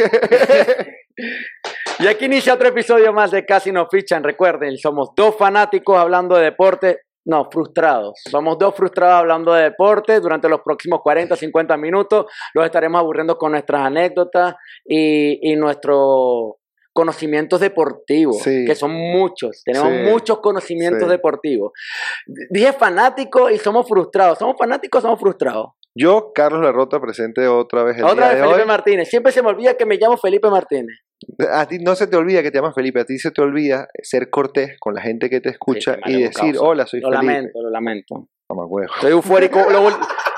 y aquí inicia otro episodio más de Casi No Fichan. Recuerden, somos dos fanáticos hablando de deporte. No, frustrados. Somos dos frustrados hablando de deporte. Durante los próximos 40, 50 minutos los estaremos aburriendo con nuestras anécdotas y, y nuestros conocimientos deportivos, Sí. que son muchos. Tenemos Sí. muchos conocimientos Sí. deportivos. Dije fanáticos y somos frustrados. ¿Somos fanáticos o somos frustrados? Yo, Carlos Larrota, presente otra vez el Otra día vez de Felipe hoy. Martínez. Siempre se me olvida que me llamo Felipe Martínez. A ti no se te olvida que te llamas Felipe, a ti se te olvida ser cortés con la gente que te escucha Sí, y decir, causa. hola, soy Lo Felipe. lamento, lo lamento. Mamahuevo. Estoy eufórico. Lo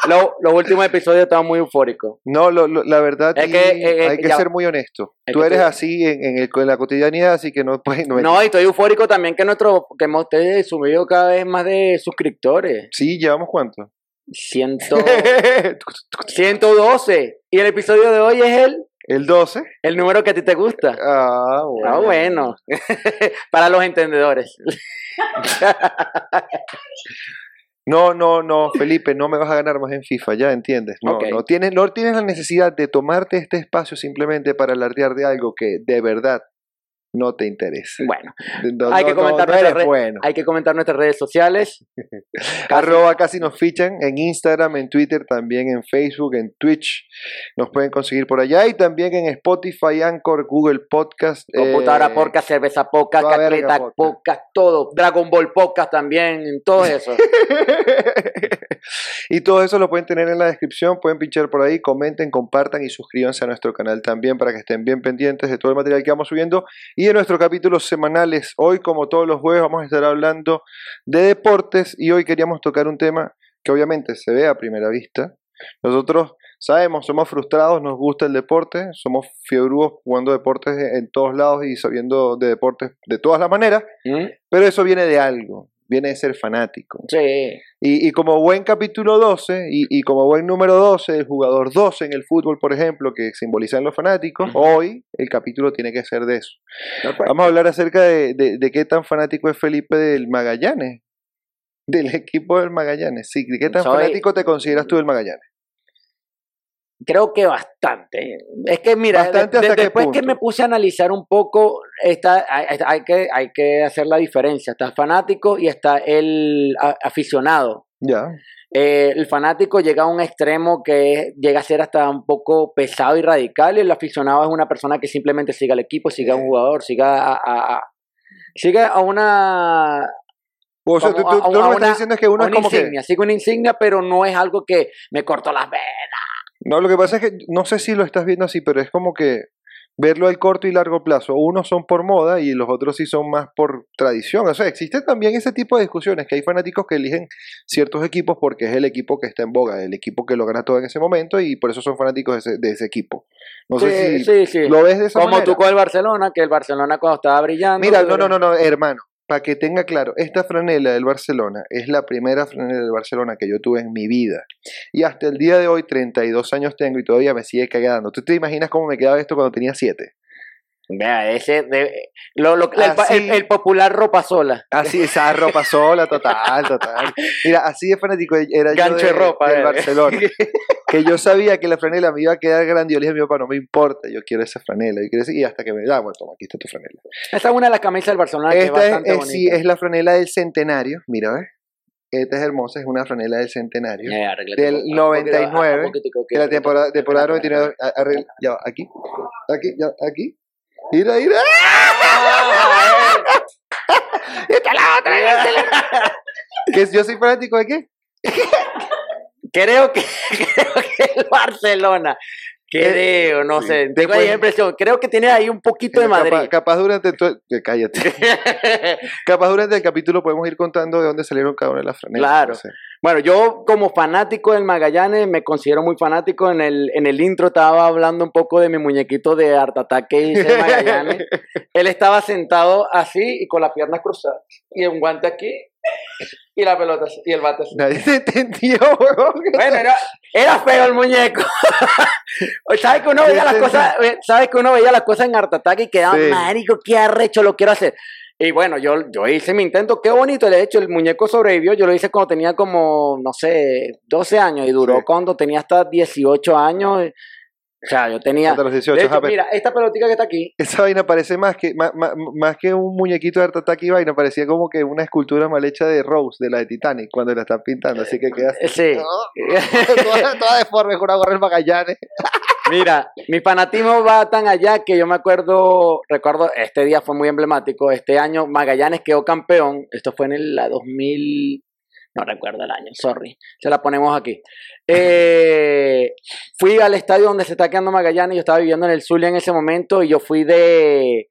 lo- los últimos episodios estaban muy eufóricos. No, lo- lo- la verdad Es que, eh, hay que ya- ser muy honesto. Es Tú eres tú- así en, en el- en la cotidianidad, así que no puedes... No, No, y estoy eufórico también que nuestro que hemos subido cada vez más de suscriptores. Sí, llevamos cuánto. Ciento, 112. Y el episodio de hoy es el, el 12. el número que a ti te gusta. Ah, bueno. Ah, bueno. Para los entendedores. No, no, no, Felipe, no me vas a ganar más en FIFA, ya entiendes. No, no, tienes, no tienes la necesidad de tomarte este espacio simplemente para alardear de algo que de verdad no te interesa. Bueno, No, hay que comentar no, no nuestras eres redes- bueno. hay que comentar nuestras redes sociales. Arroba casi nos fichan en Instagram, en Twitter, también en Facebook, en Twitch. Nos pueden conseguir por allá y también en Spotify, Anchor, Google Podcast. Computadora eh, podcast, cerveza podcast, Cacleta podcast. podcast, todo. Dragon Ball podcast también, en todo eso. y todo eso lo pueden tener en la descripción, pueden pinchar por ahí, comenten, compartan y suscríbanse a nuestro canal también para que estén bien pendientes de todo el material que vamos subiendo y de nuestros capítulos semanales. Hoy, como todos los jueves, vamos a estar hablando de deportes y hoy queríamos tocar un tema que obviamente se ve a primera vista. Nosotros sabemos, somos frustrados, nos gusta el deporte, somos fiebrudos jugando deportes en todos lados y sabiendo de deportes de todas las maneras, ¿Mm? pero eso viene de algo, viene de ser fanático. Sí. Y, y como buen capítulo 12 y, y como buen número 12, el jugador 12 en el fútbol, por ejemplo, que simbolizan los fanáticos, hoy el capítulo tiene que ser de eso. Vamos a hablar acerca de, de- de qué tan fanático es Felipe del Magallanes, del equipo del Magallanes. Sí, ¿de qué tan Soy- fanático te consideras tú del Magallanes? Creo que bastante. Es que mira, de- de- después que me puse a analizar un poco, está, hay, hay que, hay que hacer la diferencia. Está el fanático y está el aficionado. Ya. Eh, el fanático llega a un extremo que llega a ser hasta un poco pesado y radical. Y el aficionado es una persona que simplemente sigue al equipo, sigue a un jugador, siga a, a- a- sigue a una, O sea, tú, Como tú- a- tú lo que estás diciendo es que uno es como que... insignia. Sigue una insignia, pero no es algo que me cortó las venas. No, lo que pasa es que no sé si lo estás viendo así, pero es como que verlo al corto y largo plazo. Unos son por moda y los otros sí son más por tradición. O sea, existe también ese tipo de discusiones, que hay fanáticos que eligen ciertos equipos porque es el equipo que está en boga, el equipo que lo gana todo en ese momento y por eso son fanáticos de ese, de ese equipo. No sé Sí, si sí, sí. lo ves de esa Como manera. tú con el Barcelona, que el Barcelona cuando estaba brillando. Mira, no, no, no, no, hermano. Para que tenga claro, esta franela del Barcelona es la primera franela del Barcelona que yo tuve en mi vida. Y hasta el día de hoy, 32 años tengo y todavía me sigue cagando. ¿Tú te imaginas cómo me quedaba esto cuando tenía 7? Vea, ese. de- lo- lo- el, popular ropa sola. Así, esa ropa sola, total, total. Mira, así de fanático era yo Gancho de de- ropa, del eh. Barcelona. Que yo sabía que la franela me iba a quedar grande. y Yo le dije a mi papá, no me importa, yo quiero esa franela. Y, quiero ese- y hasta que me da, bueno, toma, aquí está tu franela. Esa es una de las camisas del Barcelona que es Esta bastante es- sí, es la franela del centenario. Mira, ¿ves? Esta es hermosa, es una franela del centenario. Arréglate del un poquito, un 99, poquitico, que- de la temporada, temporada 99. a- arregla- ya va, aquí, aquí, ya, aquí. Mira, mira. ¡Esta la otra! ¿Que yo soy fanático de qué? creo, que, creo que el Barcelona. Creo, no sí. sé. Tengo ahí la impresión. Creo que tiene ahí un poquito de Capaz- Madrid. Capaz, durante todo. que Cállate. capaz durante el capítulo podemos ir contando de dónde salieron cada una de las franelas. Claro. no sé. Bueno, yo como fanático del Magallanes me considero muy fanático. En el, en el intro estaba hablando un poco de mi muñequito de Art Attack que hice en Magallanes. Él estaba sentado así y con las piernas cruzadas. Y un guante aquí y la pelota y el bate. Nadie te entendió, weón. Bueno, era, era feo el muñeco. ¿Sabes que uno veía las cosas, eh, sabes que uno veía las cosas en Art Attack y quedaba, Sí. marico, qué arrecho, lo quiero hacer. Y bueno, yo, yo hice mi intento, qué bonito, de hecho, el muñeco sobrevivió, yo lo hice cuando tenía como, no sé, 12 años y duró Sí. cuando tenía hasta 18 años. O sea, yo tenía. Hasta los 18, de hecho, ajá, pero- mira, esta pelotita que está aquí. Esa vaina parece más que, más, más- más que un muñequito de Art Attack y vaina, parecía como que una escultura mal hecha de Rose, de la de Titanic, cuando la están pintando, así que queda así. eh, Sí. toda, toda deforme con una gorra Magallanes. Mira, mi fanatismo va tan allá que yo me acuerdo, recuerdo, este día fue muy emblemático. Este año Magallanes quedó campeón. Esto fue en el la 2000, no recuerdo el año, sorry. Se la ponemos aquí. Eh, fui al estadio donde se está quedando Magallanes. Yo estaba viviendo en el Zulia en ese momento y yo fui de,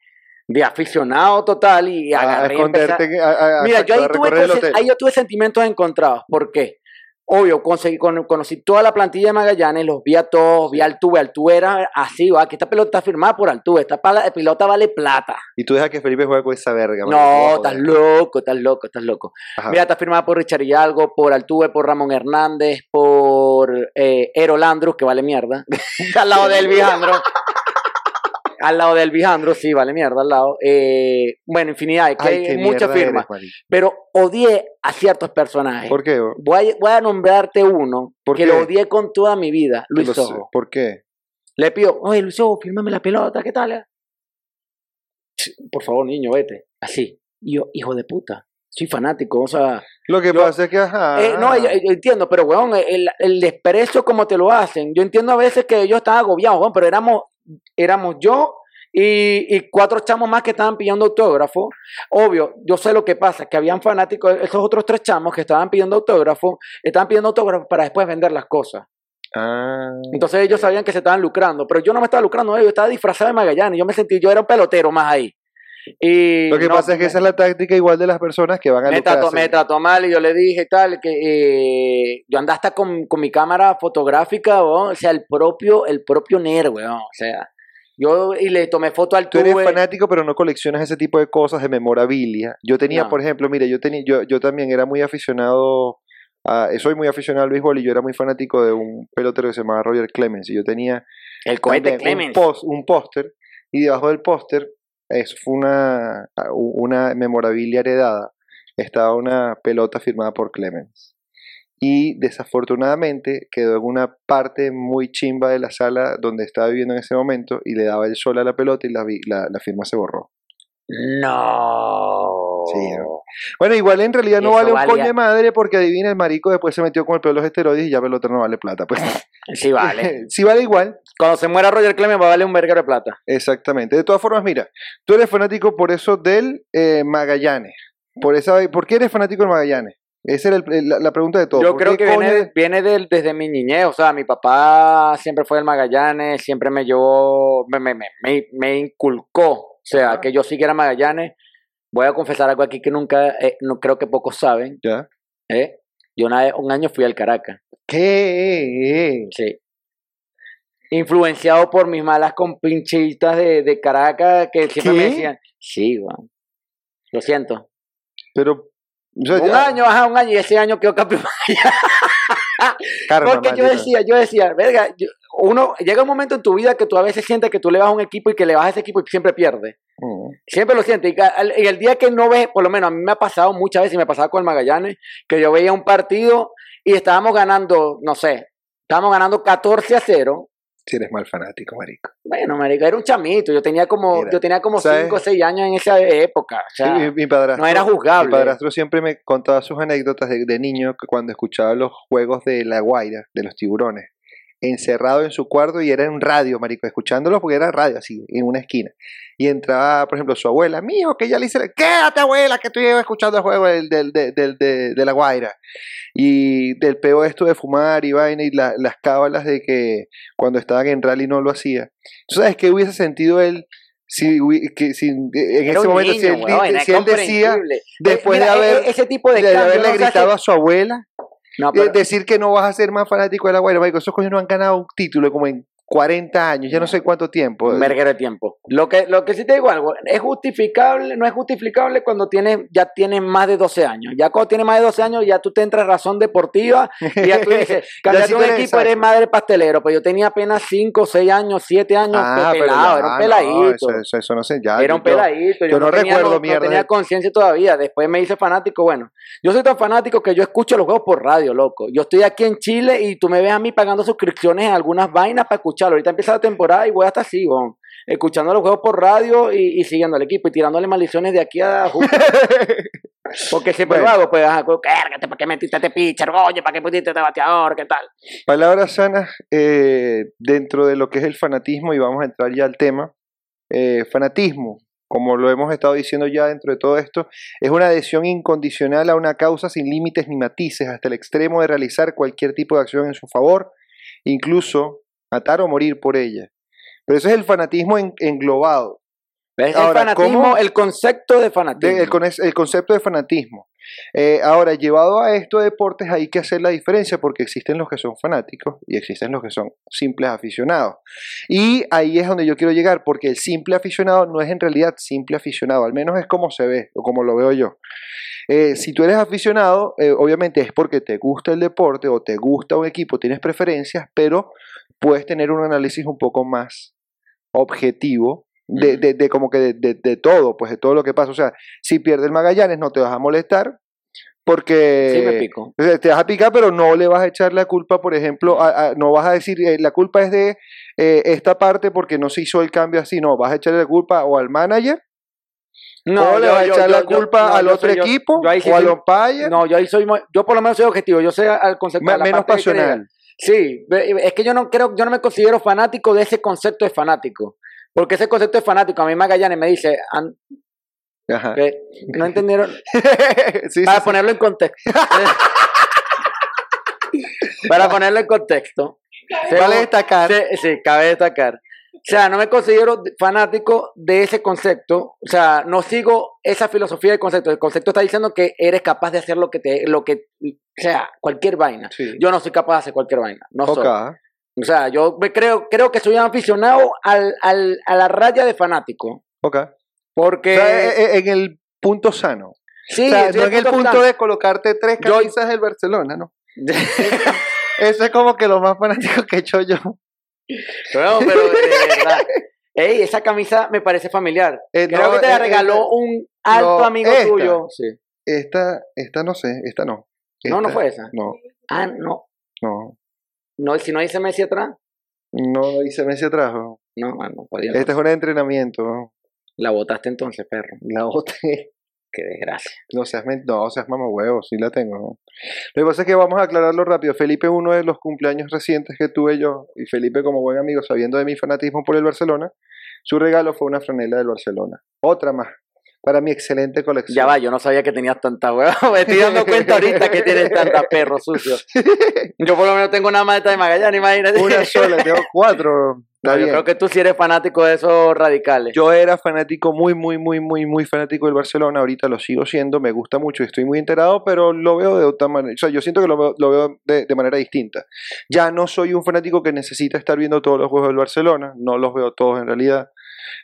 de aficionado total y agarré a- esconderte. a- a- Mira, yo ahí tuve, ahí yo tuve sentimientos encontrados. ¿Por qué? Obvio, conseguí, con- conocí toda la plantilla de Magallanes, los vi a todos, vi a Altuve. Altuve era así, va, que esta pelota está firmada por Altuve, esta pala- pelota vale plata. Y tú dejas que Felipe juegue con esa verga. marico, No, estás loco, estás loco, estás loco. Ajá. Mira, está firmada por Richard Hidalgo, por Altuve, por Ramón Hernández, por eh, Ero Landrus, que vale mierda. al lado de Elvijandro. Al lado de Elvijandro, sí, vale mierda, al lado. Eh, bueno, infinidad, hay que Ay, hay muchas firmas. eres. Pero odié a ciertos personajes. ¿Por qué? Voy a, voy a nombrarte uno ¿Por que qué? lo odié con toda mi vida, Luis. Ojo. ¿Por qué? Le pido, oye Luis Ojo, fírmame la pelota, ¿qué tal? Ch, Por favor, niño, vete. Así. Y yo, hijo de puta, soy fanático, o sea... Lo que pasa es que, ajá. eh, no, yo, yo entiendo, pero weón, el, el desprecio como te lo hacen. Yo entiendo a veces que ellos están agobiados, weón, pero éramos, éramos yo y, y cuatro chamos más que estaban pidiendo autógrafo. Obvio, yo sé lo que pasa, que habían fanáticos, esos otros tres chamos que estaban pidiendo autógrafo, estaban pidiendo autógrafo para después vender las cosas. Ah, Entonces ellos sabían que se estaban lucrando, pero yo no me estaba lucrando, yo estaba disfrazado de Magallanes, yo me sentí, yo era un pelotero más ahí. Y lo que no, pasa es que esa es la táctica igual de las personas que van a me trató, me trató mal y yo le dije tal, que eh, yo andaba hasta con, con mi cámara fotográfica, weón, o sea, el propio, el propio NER, weón, o sea, yo y le tomé foto al Tú eres tuve. fanático, pero no coleccionas ese tipo de cosas de memorabilia. Yo tenía, No. por ejemplo, mire, yo tenía, yo, yo también era muy aficionado a, soy muy aficionado al béisbol y yo era muy fanático de un pelotero que se llamaba Roger Clemens. Y yo tenía el cohete Clemens. un póster y debajo del póster, fue una, una memorabilia heredada, estaba una pelota firmada por Clemens. Y desafortunadamente quedó en una parte muy chimba de la sala donde estaba viviendo en ese momento y le daba el sol a la pelota y la, la, la firma se borró. No. Sí, ¿no? Bueno, igual en realidad no vale un valía- coño de madre porque adivina el marico después se metió con el pelo de los esteroides y ya pelota no vale plata. Pues Sí, vale. sí vale igual, Cuando se muera Roger Clemens va a valer un verguero de plata. exactamente. De todas formas, mira, tú eres fanático por eso del eh, Magallanes. Por, esa, ¿Por qué eres fanático del Magallanes? Esa era el- la, la pregunta de todo. Yo ¿Por creo que viene, de- viene del- desde mi niñez, o sea, mi papá siempre fue del Magallanes, siempre me llevó, me, me, me, me- inculcó, o sea, que yo siguiera Magallanes. Voy a confesar algo aquí que nunca, eh, no creo que pocos saben, ¿Ya? ¿eh? Yo una vez- un año fui al Caracas, ¿Qué? sí. Influenciado por mis malas compinchitas de, de Caracas que siempre me ¿Qué? decían, sí, weón. Lo siento. Pero... o sea, Un ya- año, ajá, un año, y ese año quedó campeón. Porque yo maldita. decía, yo decía, verga, yo- uno llega un momento en tu vida que tú a veces sientes que tú le vas a un equipo y que le vas a ese equipo y siempre pierde. Mm. Siempre lo sientes. Y, y el día que no ves, por lo menos a mí me ha pasado muchas veces, y me pasaba con el Magallanes, que yo veía un partido y estábamos ganando, no sé, estábamos ganando 14 a 0. Si eres mal fanático, marico. Bueno, marico, era un chamito. Yo tenía como, Mira, yo tenía como ¿sabes? 5 o 6 años en esa época. O sea, Sí, mi, mi padrastro, no era juzgable. Mi padrastro siempre me contaba sus anécdotas de, de niño que cuando escuchaba los juegos de La Guaira, de los tiburones, encerrado en su cuarto y era en radio, marico, escuchándolos porque era radio así, en una esquina. Y entraba, por ejemplo, su abuela, mijo, que ya le dice, quédate abuela, que estoy escuchando el juego del, del, del, de, La Guaira. Y del peo esto de fumar y vaina y la- las cábalas de que cuando estaban en rally no lo hacía. ¿Tú sabes qué hubiese sentido él si, que, si en era ese momento, si niño, él, si él decía, después Mira, de haber- e- ese tipo de, haberle hace- gritado a su abuela, No, pero- decir que no vas a ser más fanático de la Guaira, marico, esos coños no han ganado un título como en 40 años, ya no sé cuánto tiempo. Un de tiempo. Lo que, lo que sí te digo algo, es justificable, no es justificable cuando tienes, ya tienes más de 12 años. Ya cuando tienes más de 12 años, ya tú te entras razón deportiva y ya tú dices, cambiaste un equipo, eres madre pastelero. Pero yo tenía apenas 5, 6 años, 7 años, Ah, pero pelado, ya, era un no, peladito. eso, eso- eso no sé, ya. Era un yo- peladito. Yo, yo no tenía, recuerdo no, mierda tenía de- conciencia todavía. Después me hice fanático. Bueno, yo soy tan fanático que yo escucho los juegos por radio, loco. Yo estoy aquí en Chile y tú me ves a mí pagando suscripciones en algunas vainas para escucharlo. Ahorita empieza la temporada y voy hasta así, weón. Escuchando los juegos por radio y, y siguiendo al equipo y tirándole maldiciones de aquí a julio. Porque siempre Bueno. lo hago, pues, ajá, "Cárgate, ¿para qué metiste este pitcher? Oye, ¿para qué pusiste este bateador? ¿Qué tal? Palabras sanas eh, dentro de lo que es el fanatismo y vamos a entrar ya al tema. Eh, fanatismo, como lo hemos estado diciendo ya dentro de todo esto, es una adhesión incondicional a una causa sin límites ni matices hasta el extremo de realizar cualquier tipo de acción en su favor, incluso matar o morir por ella. Pero eso es el fanatismo en- englobado. ¿Ves? Ahora, el fanatismo, ¿cómo? el concepto de fanatismo. de- el, con- el concepto de fanatismo. Eh, ahora, llevado a esto de deportes, hay que hacer la diferencia porque existen los que son fanáticos y existen los que son simples aficionados. Y ahí es donde yo quiero llegar, porque el simple aficionado no es en realidad simple aficionado, al menos es como se ve o como lo veo yo. Eh, si tú eres aficionado, eh, obviamente es porque te gusta el deporte o te gusta un equipo, tienes preferencias, pero puedes tener un análisis un poco más objetivo de, de- de como que de, de- todo, pues de todo lo que pasa. O sea, si pierde el Magallanes no te vas a molestar porque Sí, me pico. o sea, te vas a picar, pero no le vas a echar la culpa, por ejemplo, a- a- no vas a decir eh, la culpa es de eh, esta parte porque no se hizo el cambio así, no, vas a echarle la culpa o al manager o le yo- vas a echar yo- la culpa no, al otro soy- equipo sí o al soy- umpire, No, yo ahí soy, yo por lo menos soy objetivo, yo sé al concepto. me- menos pasional. Sí, es que yo no creo, yo no me considero fanático de ese concepto de fanático. Porque ese concepto de fanático, a mí Magallanes me dice, "An- Ajá. que no entendieron, Sí, para sí. ponerlo en contexto. para ponerlo en contexto. Vale destacar. Sí, sí, cabe destacar. O sea, no me considero de- fanático de ese concepto. O sea, no sigo esa filosofía del concepto. El concepto está diciendo que eres capaz de hacer lo que te, lo que, o sea, cualquier vaina. Sí. Yo no soy capaz de hacer cualquier vaina. No soy. O sea, yo me creo, creo que soy un aficionado al, al, a la raya de fanático. Ok. O Porque. sea, eh, eh, en el punto sano. sí, o sea, sí, no en el punto sano. de colocarte tres Yo- camisas del Barcelona, ¿no? Eso es como que lo más fanático que he hecho yo. No, pero de verdad. Ey, esa camisa me parece familiar. Eh, Creo no, que te la eh, regaló eh, un alto no, amigo esta. tuyo. Sí. Esta, esta no sé, esta no. No, no fue esa. No, Ah, no. no. No si no dice Messi atrás. No dice Messi atrás. ¿no? No, no podía. Este es un entrenamiento. ¿no? La botaste entonces, perro. La boté. Qué desgracia. No seas, no, seas mamahuevo, sí la tengo. ¿no? Lo que pasa es que vamos a aclararlo rápido. Felipe, uno de los cumpleaños recientes que tuve yo, y Felipe como buen amigo, sabiendo de mi fanatismo por el Barcelona, su regalo fue una franela del Barcelona. Otra más, para mi excelente colección. Ya va, yo no sabía que tenías tanta hueva. Me estoy dando cuenta ahorita que tienes tanta perro sucio. Yo por lo menos tengo una maleta de Magallanes, imagínate. Una sola, tengo cuatro. No, yo creo que tú sí eres fanático de esos radicales. Yo era fanático, muy, muy, muy, muy, muy fanático del Barcelona. Ahorita lo sigo siendo, me gusta mucho y estoy muy enterado, pero lo veo de otra manera. O sea, yo siento que lo veo, lo veo de, de manera distinta. Ya no soy un fanático que necesita estar viendo todos los juegos del Barcelona, no los veo todos en realidad.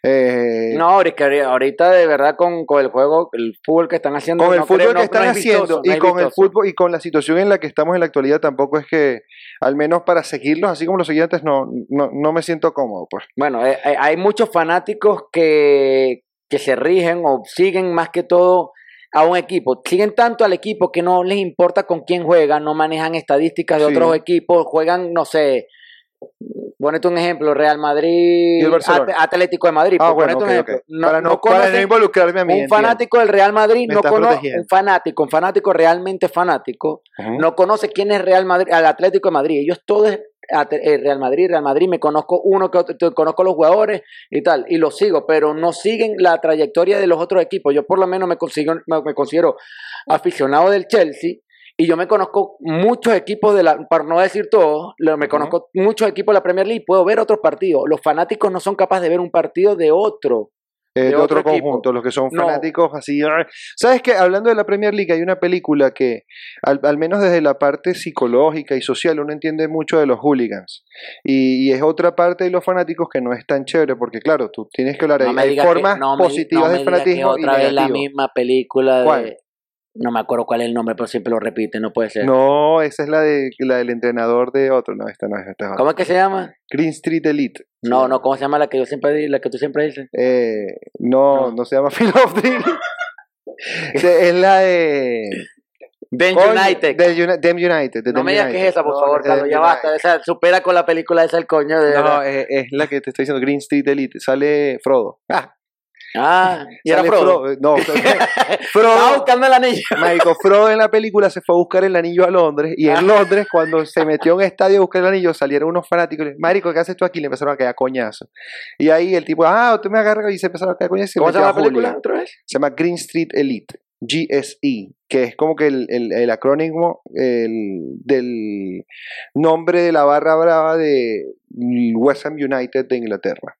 Eh, No, ahorita, ahorita de verdad con, con el juego, el fútbol que están haciendo. con el no fútbol creo- no- que están no es haciendo vistoso, y con el fútbol y con la situación en la que estamos en la actualidad tampoco es que al menos para seguirlos así como los seguía antes no, no, no me siento cómodo pues Bueno, eh, eh, hay muchos fanáticos que, que se rigen o siguen más que todo a un equipo. Siguen tanto al equipo que no les importa con quién juegan, no manejan estadísticas de Sí. otros equipos, juegan, no sé, ponete un ejemplo, Real Madrid, Atlético de Madrid, ah bueno ok. No, para no, no para no conocen- involucrarme a mí un entiendo. fanático del Real Madrid Me no conoce, un fanático, un fanático realmente fanático, no conoce quién es Real Madrid, al Atlético de Madrid. Ellos todos eh, Real Madrid, Real Madrid, me conozco uno que otro, conozco los jugadores y tal, y los sigo, pero no siguen la trayectoria de los otros equipos. Yo por lo menos me consigo, me considero aficionado del Chelsea. Y yo me conozco muchos equipos de la, para no decir todos, me conozco muchos equipos de la Premier League, puedo ver otros partidos. Los fanáticos no son capaces de ver un partido de otro. Eh, de de otro, conjunto, los que son No. fanáticos así. ¡ah! ¿Sabes qué? Hablando de la Premier League, hay una película que, al, al menos desde la parte psicológica y social, uno entiende mucho de los hooligans. Y, y es otra parte de los fanáticos que no es tan chévere, porque claro, tú tienes que hablar No hay que- formas no positivas me de que fanatismo y otra vez la misma película de... ¿Cuál? No me acuerdo cuál es el nombre, pero siempre lo repite, no puede ser. No, esa es la, de, la del entrenador de otro. No, esta no es. Esta es otra. ¿Cómo es que se llama? Green Street Elite. No, no, ¿cómo se llama la que yo siempre la que tú siempre dices? Eh, no, No. no, se llama Phil es la de. Coño, United. del Dem United. de no Dem me digas que es esa, por No, favor, Carlos. Dem Ya basta. Esa, supera con la película esa el coño de. No, es, es la que te estoy diciendo, Green Street Elite. Sale Frodo. Ah, ah, y era sale Frodo. No, Estaba Frodo. buscando el anillo. Marico, Frodo en la película se fue a buscar el anillo a Londres y Ah. en Londres cuando se metió en un estadio a buscar el anillo salieron unos fanáticos y le Marico, ¿qué haces tú aquí? Le empezaron a caer coñazos. Y ahí el tipo, ah, tú me agarras y se empezaron a caer se ¿Cómo se llama la película Julia. otra vez? Se llama Green Street Elite, GSE, que es como que el, el, el acrónimo el, del nombre de la barra brava de West Ham United de Inglaterra.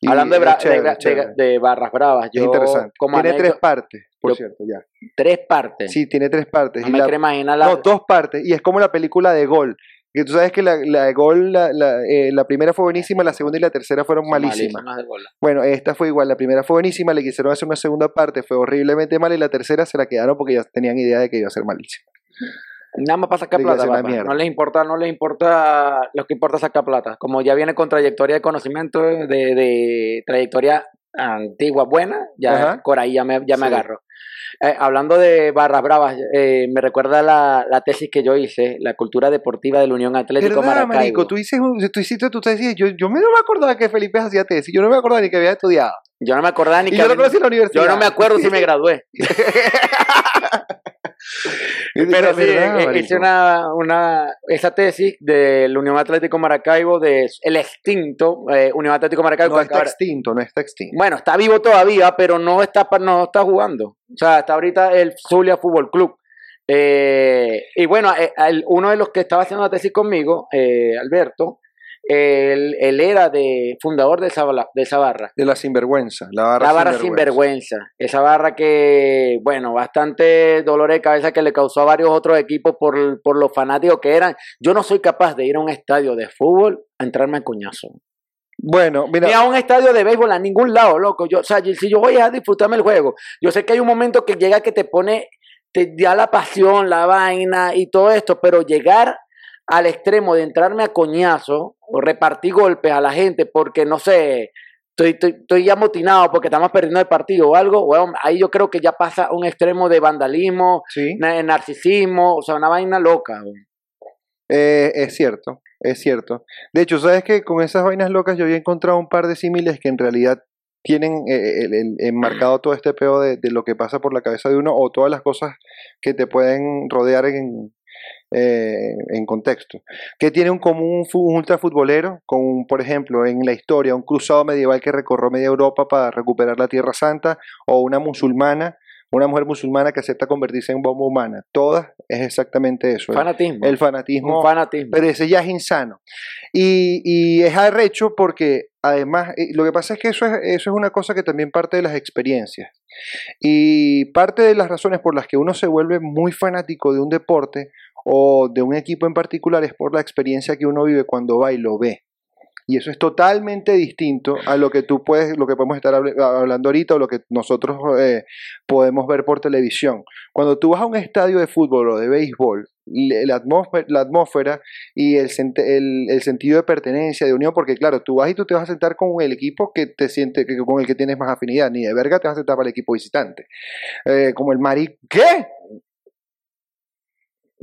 Y Hablando de, es bra- chévere, de- es chévere. de- de barras bravas, Es yo interesante. como Tiene tres partes, por yo- cierto, ya. tres partes. Sí, tiene tres partes. no y me la- imaginar la... No, dos partes. Y es como la película de Gol. Que tú sabes que la, la de Gol, la, la, eh, la primera fue buenísima, la segunda y la tercera fueron malísimas. malísimas de bola. Bueno, esta fue igual. La primera fue buenísima, le quisieron hacer una segunda parte, fue horriblemente mala. Y la tercera se la quedaron porque ya tenían idea de que iba a ser malísima. Nada más para sacar plata, papá. No les importa, no les importa, lo que importa es sacar plata. Como ya viene con trayectoria de conocimiento, de, de trayectoria antigua, buena, ya Ajá. por ahí ya me, ya me Sí. agarro. Eh, hablando de barras bravas, eh, me recuerda la, la tesis que yo hice, la cultura deportiva de la Unión Atlético ¿Verdad, Maracaibo. marico? Tú un- tú hiciste tu tesis. Yo, yo me no me acordaba que Felipe hacía tesis. Yo no me acordaba ni que había estudiado. Yo no me acordaba ni Y que yo había- conocí la universidad. yo no me acuerdo si me gradué. Pero sí, ¿Verdad, eh, hice una, una, esa tesis del Unión Atlético Maracaibo, de el extinto eh, Unión Atlético Maracaibo. No está ahora- extinto, no está extinto. bueno, está vivo todavía, pero no está, no está jugando. O sea, está ahorita el Zulia Fútbol Club. Eh, y bueno, el- uno de los que estaba haciendo la tesis conmigo, eh, Alberto, él, él era de fundador de esa, de esa barra. De la sinvergüenza. La barra, La barra sinvergüenza. sinvergüenza. Esa barra que, bueno, bastante dolor de cabeza que le causó a varios otros equipos por, por los fanáticos que eran. Yo no soy capaz de ir a un estadio de fútbol a entrarme a coñazo. Bueno, mira. Ni a un estadio de béisbol a ningún lado, loco. Yo, o sea, si yo voy a disfrutarme el juego, yo sé que hay un momento que llega que te pone, te da la pasión, la vaina y todo esto, pero llegar al extremo de entrarme a coñazo o repartir golpes a la gente porque, no sé, estoy, estoy, estoy ya amotinado porque estamos perdiendo el partido o algo, bueno, ahí yo creo que ya pasa un extremo de vandalismo, Sí. na- narcisismo, o sea, una vaina loca. Eh, es cierto, es cierto. De hecho, sabes que con esas vainas locas yo había encontrado un par de símiles que en realidad tienen eh, el- el- enmarcado todo este peo de, de lo que pasa por la cabeza de uno o todas las cosas que te pueden rodear en, eh, en contexto. Que tiene un común un, fu- un ultrafutbolero con, por ejemplo, en la historia, un cruzado medieval que recorrió media Europa para recuperar la Tierra Santa o una musulmana, una mujer musulmana que acepta convertirse en bomba humana. Todas es exactamente eso. el- Fanatismo. el fanatismo un fanatismo. pero ese ya es insano. Y, y es arrecho porque además, eh, lo que pasa es que eso es, eso es una cosa que también parte de las experiencias. Y parte de las razones por las que uno se vuelve muy fanático de un deporte o de un equipo en particular es por la experiencia que uno vive cuando va y lo ve. Y eso es totalmente distinto a lo que tú puedes, lo que podemos estar hablando ahorita o lo que nosotros eh, podemos ver por televisión. Cuando tú vas a un estadio de fútbol o de béisbol, la atmósfera, y el, el sentido de pertenencia, de unión, porque claro, tú vas y tú te vas a sentar con el equipo que te siente, que, con el que tienes más afinidad, ni de verga te vas a sentar para el equipo visitante. Eh, como el Mari, ¿qué?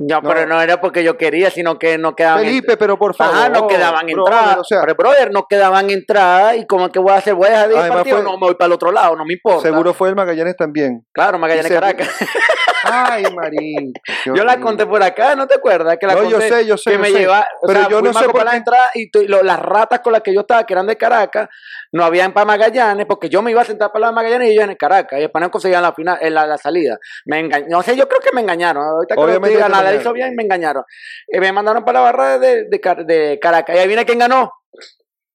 No, No. pero no era porque yo quería, sino que no quedaban. Felipe, pero por favor. Ajá, no quedaban entradas. o sea, pero, brother, no quedaban entradas. ¿Y cómo que voy a hacer? ¿Voy a dejar de ir partido? fue- No, me voy para el otro lado, no me importa. seguro fue el Magallanes también. Claro, Magallanes se- Caracas. Ay, qué Yo la conté por acá, ¿no te acuerdas? Que la No, yo conté, sé, yo sé, Que yo me sé. lleva, o Pero sea, yo no sé por las qué- entradas y lo- las ratas con las que yo estaba, que eran de Caracas, no habían para Magallanes, porque yo me iba a sentar para la Magallanes y ellos en Caracas. Y después no conseguían la, final, en la, la salida. Me engañó, no sé, yo creo que me engañaron. Ahorita que Obviamente diga, te nada hizo bien, me engañaron. Y me mandaron para la barra de, de, Car- de Caracas. Y ahí viene quién ganó.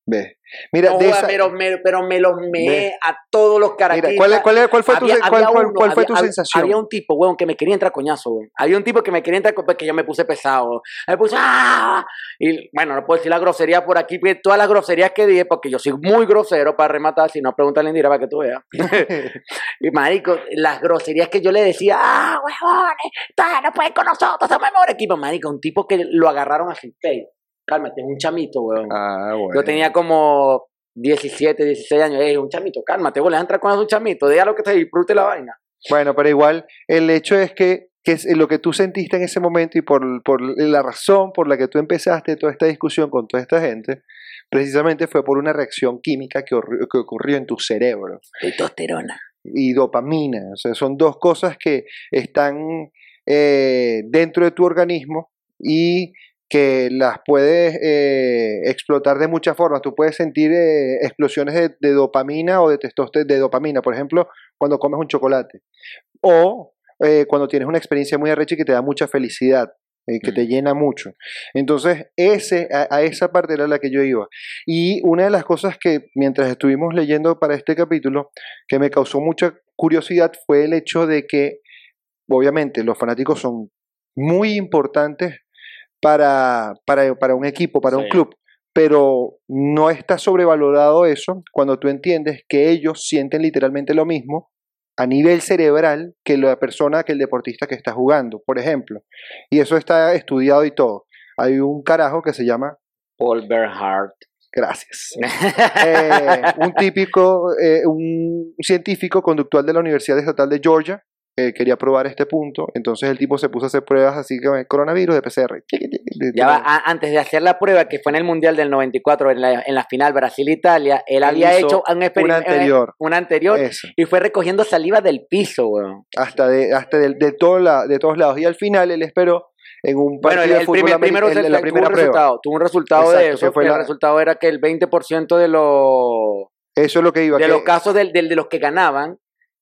Ve. Mira, No, de esa- pero, me, pero me los meé a todos los mira, caraquistas. ¿cuál, cuál, cuál fue tu, Había- se- cuál, había uno, cuál fue tu había- sensación? Había un tipo, weón, que me quería entrar coñazo, weón. Había un tipo que me quería entrar porque yo me puse pesado. Me puse, ¡ah! Y bueno, no puedo decir la grosería por aquí, porque todas las groserías que dije, porque yo soy muy grosero para rematar, si no, pregúntale Indira para que tú veas. y marico, las groserías que yo le decía, ¡ah, huevones! No pueden con nosotros, somos el mejor equipo. Marico, un tipo que lo agarraron a sin Cálmate, es un chamito, weón. ah, bueno. Yo tenía como 17, 16 años. Ey, un chamito, cálmate, vos le entrar con un chamito. Deja lo que te disfrute la vaina. Bueno, pero igual, el hecho es que que es lo que tú sentiste en ese momento y por, por la razón por la que tú empezaste toda esta discusión con toda esta gente, precisamente fue por una reacción química que, ocurrió, que ocurrió en tu cerebro. Testosterona. Y dopamina. O sea, son dos cosas que están eh, dentro de tu organismo y que las puedes eh, explotar de muchas formas. Tú puedes sentir eh, explosiones de, de, dopamina o de testosterona, de dopamina, por ejemplo, cuando comes un chocolate. O eh, cuando tienes una experiencia muy arrecha y que te da mucha felicidad. Que te llena mucho. Entonces, ese, a, a, esa parte era la que yo iba. Y una de las cosas que mientras estuvimos leyendo para este capítulo, que me causó mucha curiosidad fue el hecho de que, obviamente, los fanáticos son muy importantes para, para, para un equipo, para sí. un club, pero no está sobrevalorado eso cuando tú entiendes que ellos sienten literalmente lo mismo a nivel cerebral que la persona, que el deportista que está jugando, por ejemplo. Y eso está estudiado y todo. Hay un carajo que se llama Paul Bernhardt. Gracias. eh, un típico, eh, un científico conductual de la Universidad Estatal de Georgia, eh, quería probar este punto, entonces el tipo se puso a hacer pruebas así que coronavirus de PCR. Ya va, a, antes de hacer la prueba, que fue en el Mundial del 94, en la, en la final Brasil-Italia, él, él, había hecho un una anterior, un anterior y fue recogiendo saliva del piso, weón. Hasta de, hasta de, de, todo la, de todos lados. Y al final él esperó en un partido bueno, el, de fútbol primer, primero el, la primera tuvo un prueba. resultado, tuvo un resultado Exacto, de eso, que fue que la- el resultado era que el 20% de los Eso es lo que iba. de que- los casos del, del- de los que ganaban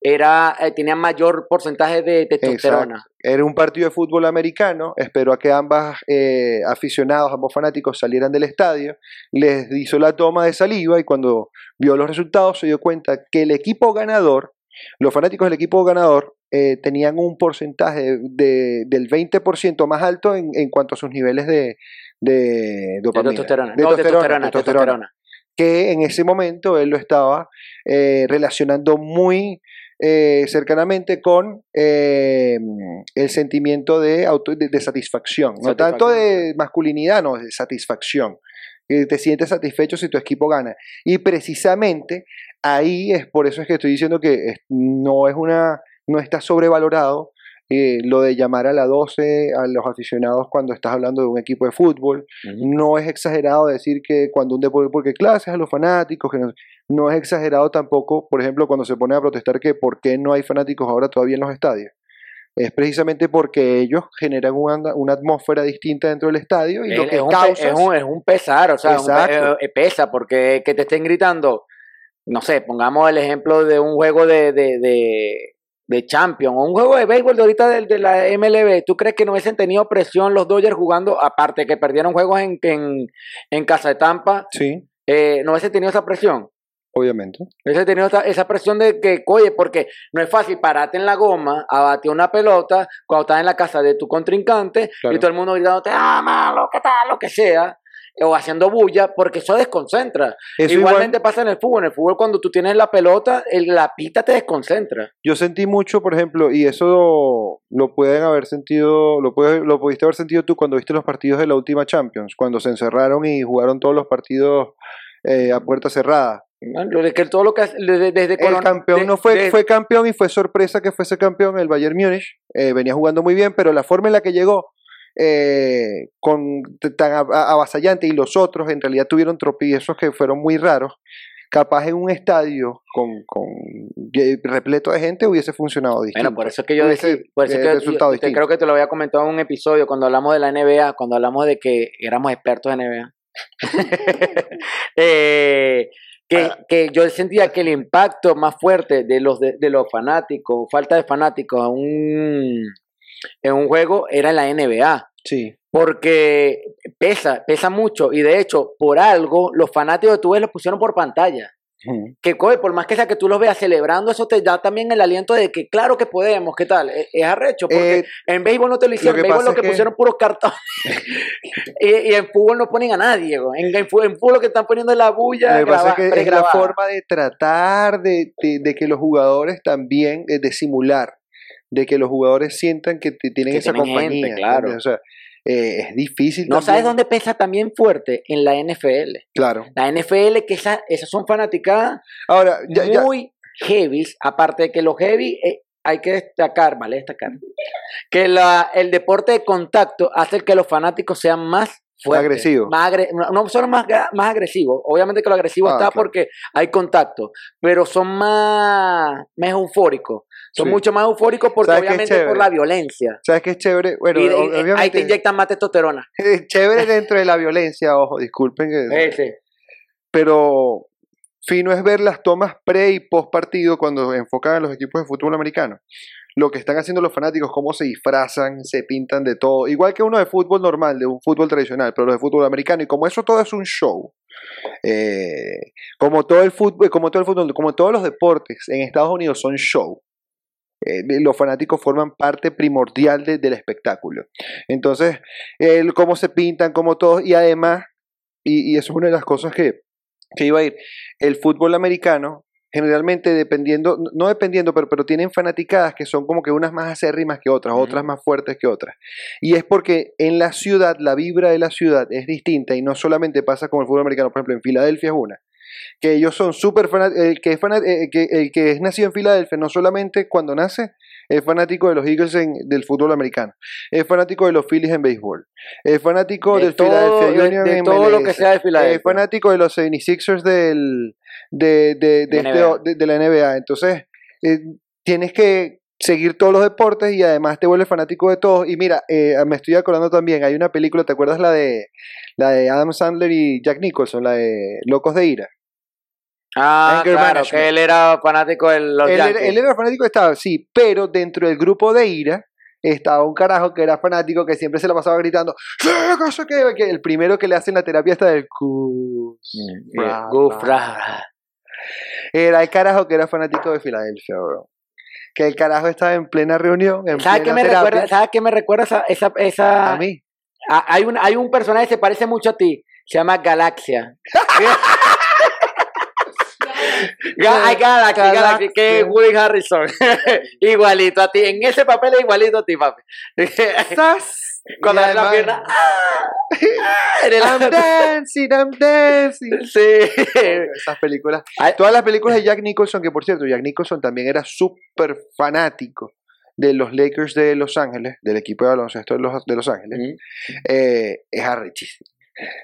era eh, mayor porcentaje de testosterona. Era un partido de fútbol americano, esperó a que ambas eh, aficionados, ambos fanáticos salieran del estadio, les hizo la toma de saliva y cuando vio los resultados se dio cuenta que el equipo ganador, los fanáticos del equipo ganador, eh, tenían un porcentaje de, del 20% más alto en, en, cuanto a sus niveles de, de De dopamina. testosterona. De no, testosterona. testosterona. que en ese momento él lo estaba eh, relacionando muy eh, cercanamente con eh, el sentimiento de, auto, de, de satisfacción, no tanto de masculinidad, no, de satisfacción. Que te sientes satisfecho si tu equipo gana. Y precisamente ahí es por eso es que estoy diciendo que no es una, no está sobrevalorado eh, lo de llamar a la 12 a los aficionados cuando estás hablando de un equipo de fútbol. No es exagerado decir que cuando un deporte, porque clases a los fanáticos, que no, no es exagerado tampoco, por ejemplo, cuando se pone a protestar que por qué no hay fanáticos ahora todavía en los estadios. Es precisamente porque ellos generan una, una atmósfera distinta dentro del estadio y Es, lo que es un, pe- causa es, un, es un pesar, o sea, un eh, pesa, porque que te estén gritando, no sé, pongamos el ejemplo de un juego de, de, de, de Champions o un juego de béisbol de ahorita de, de la MLB, ¿tú crees que no hubiesen tenido presión los Dodgers jugando, aparte que perdieron juegos en, en, en Casa de Tampa, Sí, eh, no hubiesen tenido esa presión? obviamente. Hubiese tenido esa, esa presión de que, oye, porque no es fácil pararte en la goma a batir una pelota cuando estás en la casa de tu contrincante Claro. y todo el mundo gritándote, ah, malo, qué tal, lo que sea, o haciendo bulla, porque eso desconcentra. Eso Igualmente igual, pasa en el fútbol. En el fútbol, cuando tú tienes la pelota, el- la pita te desconcentra. yo sentí mucho, por ejemplo, y eso lo pueden haber sentido, lo, puede- lo pudiste haber sentido tú cuando viste los partidos de la última Champions, cuando se encerraron y jugaron todos los partidos eh, a puerta cerrada. ¿no? Lo de que todo lo que desde, desde El campeón de- no fue, de- fue campeón y fue sorpresa que fuese campeón el Bayern Múnich. Eh, venía jugando muy bien, pero la forma en la que llegó eh, con tan a- a- avasallante y los otros en realidad tuvieron tropiezos que fueron muy raros. Capaz en un estadio con, con repleto de gente hubiese funcionado distinto. Bueno, por eso es que yo Hubiese, decía, por eso es eh, que yo- resultado yo creo que te lo había comentado en un episodio cuando hablamos de la NBA, cuando hablamos de que éramos expertos en NBA. Eh, que, Ah. que yo sentía que el impacto más fuerte de los de, de los fanáticos, falta de fanáticos en un, en un juego era en la NBA. Sí, Porque pesa, pesa mucho. Y de hecho, por algo, los fanáticos de tu vez los pusieron por pantalla. Que coge, por más que sea que tú los veas celebrando, eso te da también el aliento de que claro que podemos, ¿qué tal? Es, es arrecho, porque Eh, en béisbol no te lo hicieron, en béisbol lo que, pusieron puros cartones. y, y en fútbol no ponen a nadie, en, en, fu- en fútbol lo que están poniendo es la bulla Lo que pasa es que es la forma de tratar de, de- de que los jugadores también, eh, de simular, de que los jugadores sientan que tienen Que esa tienen gente, compañía. claro. ¿entiendes? O sea, eh, es difícil. No también. sabes dónde pesa también fuerte, en la NFL. Claro. La NFL, que esa- esas son fanaticadas Ahora, ya, ya- muy heavy, aparte de que los heavy, eh, hay que destacar, vale destacar, que la, el deporte de contacto hace que los fanáticos sean más fuertes, Agresivos. más agre- no, solo más, más agresivos, obviamente que lo agresivo Ah, está claro. porque hay contacto, pero son más, más eufóricos, son Sí. mucho más eufóricos porque ¿Sabes qué es obviamente por la violencia. ¿Sabes qué es chévere? Bueno, y, y- o- ahí te obviamente inyectan más testosterona. es chévere dentro de la violencia, ojo, disculpen que... Ese. pero fino es ver las tomas pre y post partido cuando enfocan a los equipos de fútbol americano. Lo que están haciendo los fanáticos, cómo se disfrazan, se pintan de todo, igual que uno de fútbol normal, de un fútbol tradicional, pero los de fútbol americano, y como eso todo es un show, eh, como todo el fútbol, como todo el fútbol, como todos los deportes en Estados Unidos son show. eh, los fanáticos forman parte primordial de- del espectáculo. Entonces, el cómo se pintan, como todos, y además, y, y eso es una de las cosas que, que iba a ir, el fútbol americano, generalmente dependiendo, no- dependiendo, pero, pero tienen fanaticadas que son como que unas más acérrimas que otras, otras más fuertes que otras. Y es porque en la ciudad, la vibra de la ciudad es distinta y no solamente pasa con el fútbol americano, por ejemplo, en Filadelfia es una, que ellos son súper fanáticos, el, que es fana- eh, que, el que es nacido en Filadelfia no solamente cuando nace es fanático de los Eagles en- del fútbol americano, es fanático de los Phillies en béisbol, es fanático De del Philadelphia de- Union de en todo lo que sea de es Filadelfia. fanático de los 76ers del, de, de, este- NBA. de- de la NBA. Entonces, eh, tienes que seguir todos los deportes y además te vuelves fanático de todos. Y mira, eh, me estoy acordando también, hay una película, ¿te acuerdas la de la de Adam Sandler y Jack Nicholson, la de Locos de Ira? Ah, Anger claro, Management. que él era fanático de los Él era, él era fanático de estaba, sí, pero dentro del grupo de Ira estaba un carajo que era fanático que siempre se la pasaba gritando, "Sí, que sé qué", que el primero que le hacen la terapia está del cu. Mm, ra. Era el carajo que era fanático de Filadelfia, bro. Que el carajo estaba en plena reunión, en ¿Sabes qué me terapia. recuerda? ¿Sabes qué me recuerda esa, esa, esa- A mí. Ah, hay un hay un personaje que se parece mucho a ti, se llama Galaxia. Hay Galaxy, que es Woody Harrison. igualito a ti, en ese papel es igualito a ti, papi. ¡Sas! Cuando abre la pierna. ¡ah! En el- I'm dancing, I'm dancing. Sí. Esas películas. Ay, Todas las películas de Jack Nicholson, que por cierto, Jack Nicholson también era súper fanático de los Lakers de Los Ángeles, del equipo de baloncesto de Los, de Los Ángeles, Ujú. eh, es arrechísimo.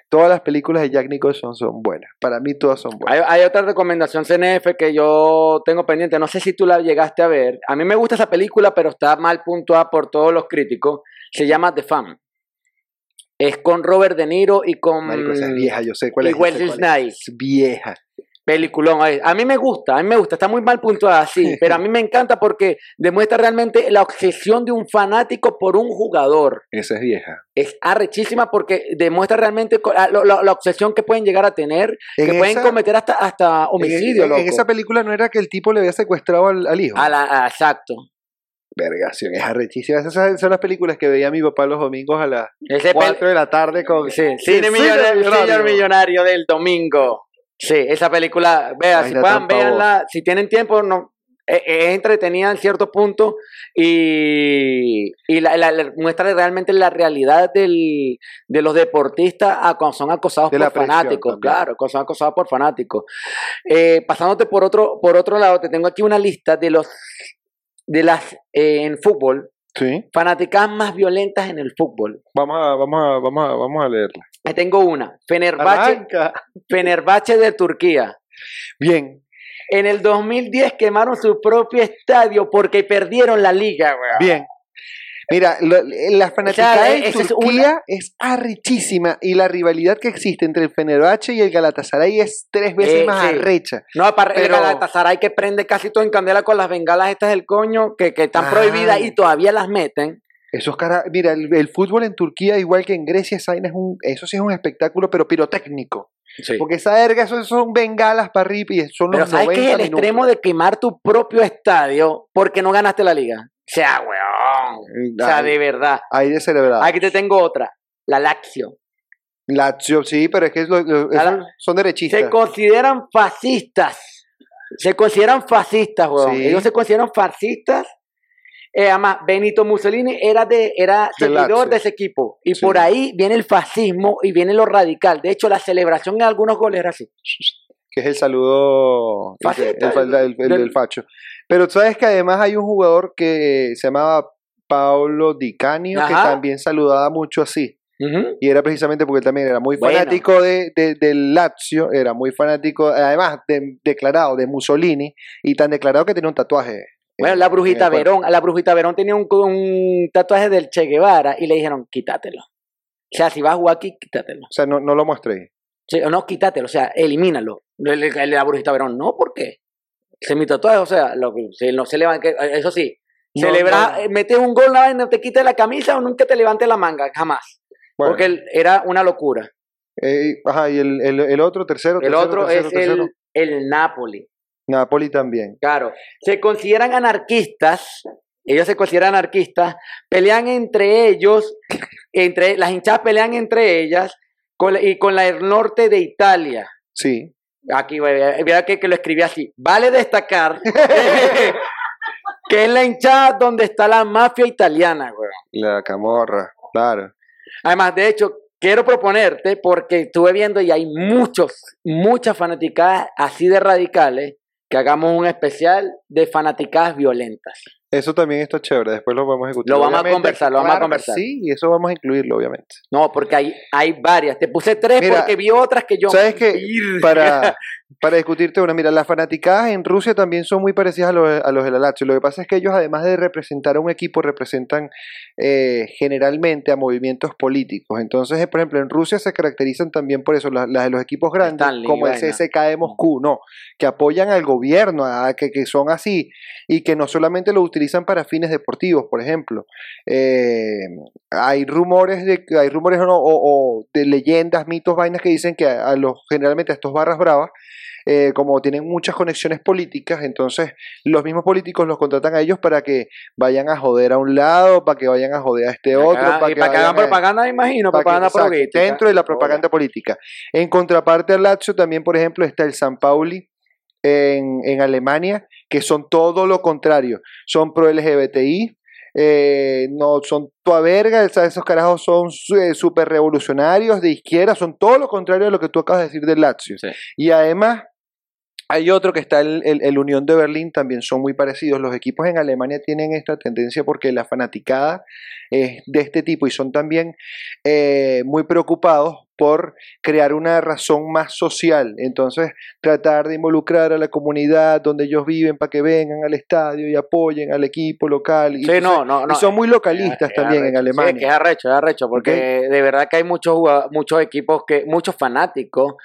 Todas las películas de Jack Nicholson son buenas. Para mí todas son buenas. Hay, hay otra recomendación CNF que yo tengo pendiente, no sé si tú la llegaste a ver. A mí me gusta esa película, pero está mal puntuada por todos los críticos. Se llama The Fam. Es con Robert De Niro y con Marico, esa es vieja, yo sé cuál y es. Wesley. Snipes. Es vieja. Peliculón. A mí me gusta, a mí me gusta. Está muy mal puntuada, sí, pero a mí me encanta porque demuestra realmente la obsesión de un fanático por un jugador. Esa es vieja. Es arrechísima porque demuestra realmente co- la, la- la obsesión que pueden llegar a tener, En que pueden cometer hasta, hasta homicidio, en, esa película no era que el tipo le había secuestrado al, al hijo. A la- a- exacto. Vergación, es arrechísima. Esas son- las películas que veía mi papá los domingos a las Ese pel- 4 de la tarde con... Sí, cine, millonario del domingo. Sí, esa película, vea, si puedan, véanla, si tienen tiempo, no, e- es, entretenida en cierto punto y, y la, la- la- muestra realmente la realidad del, de los deportistas a cuando son acosados De por fanáticos, también. claro, cuando son acosados por fanáticos. Eh, pasándote por otro, por otro lado, te tengo aquí una lista de los de las eh, en fútbol, Sí, fanáticas más violentas en el fútbol. vamos a, vamos a, vamos a, vamos a leerla. Ahí tengo una. Fenerbahce, Arranca. Fenerbahce de Turquía. Bien, En el 2010 quemaron su propio estadio porque perdieron la liga, weón. bien. Mira, lo- la fanaticada O sea, en esa es Turquía es, arrechísima y la rivalidad que existe entre el Fenerbahce y el Galatasaray es tres veces Eh, más sí. arrecha. No, para el Galatasaray que prende casi todo en candela con las bengalas estas del coño que, que están Ah. prohibidas y todavía las meten. Esos cara, mira, el, el fútbol en Turquía, igual que en Grecia, esa es un, eso sí es un espectáculo, pero pirotécnico. Porque esa verga, eso son bengalas para arriba y son Pero los ¿sabes 90 qué es el minutos. extremo de quemar tu propio estadio porque no ganaste la liga? O sea, weón. O sea, de verdad. Ahí de cerebral. Aquí te tengo otra. La Lazio. Lazio, sí, pero es que es lo- lo- La- esos son derechistas. Se consideran fascistas. Se consideran fascistas, weón. Sí. Ellos se consideran fascistas. Eh, además, Benito Mussolini era de era De seguidor de ese equipo. Y Sí. por ahí viene el fascismo y viene lo radical. De hecho, la celebración en algunos goles era así. que es el saludo el, Faceta, el- el- el- del- el facho. Pero tú sabes que además hay un jugador que se llamaba Paolo Di Canio que también saludaba mucho así. Y era precisamente porque él también era muy Bueno. fanático de, de- del Lazio, era muy fanático, además de- declarado de Mussolini, y tan declarado que tenía un tatuaje. Bueno, en- la brujita cuerpo. Verón, la brujita Verón tenía un, un tatuaje del Che Guevara y le dijeron, quítatelo. O sea, si vas a jugar aquí, quítatelo. O sea, no, no lo mostré. Sí, o no, quítatelo, o sea, elimínalo. La brujita Verón, no, ¿por qué? Es mi tatuaje, o sea, lo, se, no se levanta, eso sí, No, celebra, no. eh, metes un gol, la vaina, te quites la camisa o nunca te levantes la manga, jamás. Bueno, Porque era una locura. eh, ajá, y el, el- el otro, tercero, El tercero, otro tercero, es tercero. el, el Napoli. Napoli también. Claro, se consideran anarquistas, ellos se consideran anarquistas, pelean entre ellos, entre las hinchadas pelean entre ellas con y con la del norte de Italia. Sí. Aquí, vea que, que lo escribí así. Vale destacar que es la hinchada donde está la mafia italiana, güey. La camorra, claro. Además, de hecho, quiero proponerte, porque estuve viendo y hay muchos, muchas fanaticadas así de radicales, que hagamos un especial de fanaticadas violentas. Eso también está chévere, después lo vamos a discutir. Lo vamos a conversar, lo vamos a claro conversar. Sí, y eso vamos a incluirlo, obviamente. No, porque hay, hay varias. Te puse tres Mira, porque vi otras que yo. ¿Sabes qué? Para, para discutirte una, mira, las fanaticadas en Rusia también son muy parecidas a los, a los de la Lazio. Lo que pasa es que ellos, además de representar a un equipo, representan eh, generalmente a movimientos políticos. Entonces, eh, por ejemplo, en Rusia se caracterizan también por eso, las, las de los equipos grandes, Stanley, como el. CSK de Moscú, no, que apoyan al gobierno, a, que, que son así, y que no solamente lo utilizan para fines deportivos, por ejemplo. Eh, hay rumores de hay rumores o, no, o- o de leyendas, mitos, vainas que dicen que a, a los generalmente a estos barras bravas eh, como tienen muchas conexiones políticas, entonces los mismos políticos los contratan a ellos para que vayan a joder a un lado, para que vayan a joder a este otro, para y que, para que hagan propaganda, me imagino, para que- propaganda exacto, política. dentro de la propaganda política. En contraparte al Lazio también, por ejemplo, está el San Pauli en, en Alemania, que son todo lo contrario, son pro LGBTI, eh, no son toda verga, esos carajos son súper revolucionarios de izquierda, son todo lo contrario de lo que tú acabas de decir del Lazio. Sí. Y además, hay otro que está el, el, Unión de Berlín, también son muy parecidos. Los equipos en Alemania tienen esta tendencia porque la fanaticada es de este tipo y son también eh, muy preocupados por crear una razón más social. Entonces, tratar de involucrar a la comunidad donde ellos viven para que vengan al estadio y apoyen al equipo local. Y, Sí, no, no, no. y son muy localistas Es también en arrecho. Alemania. Sí, que es arrecho, es arrecho, porque de verdad que hay muchos muchos equipos, que muchos fanáticos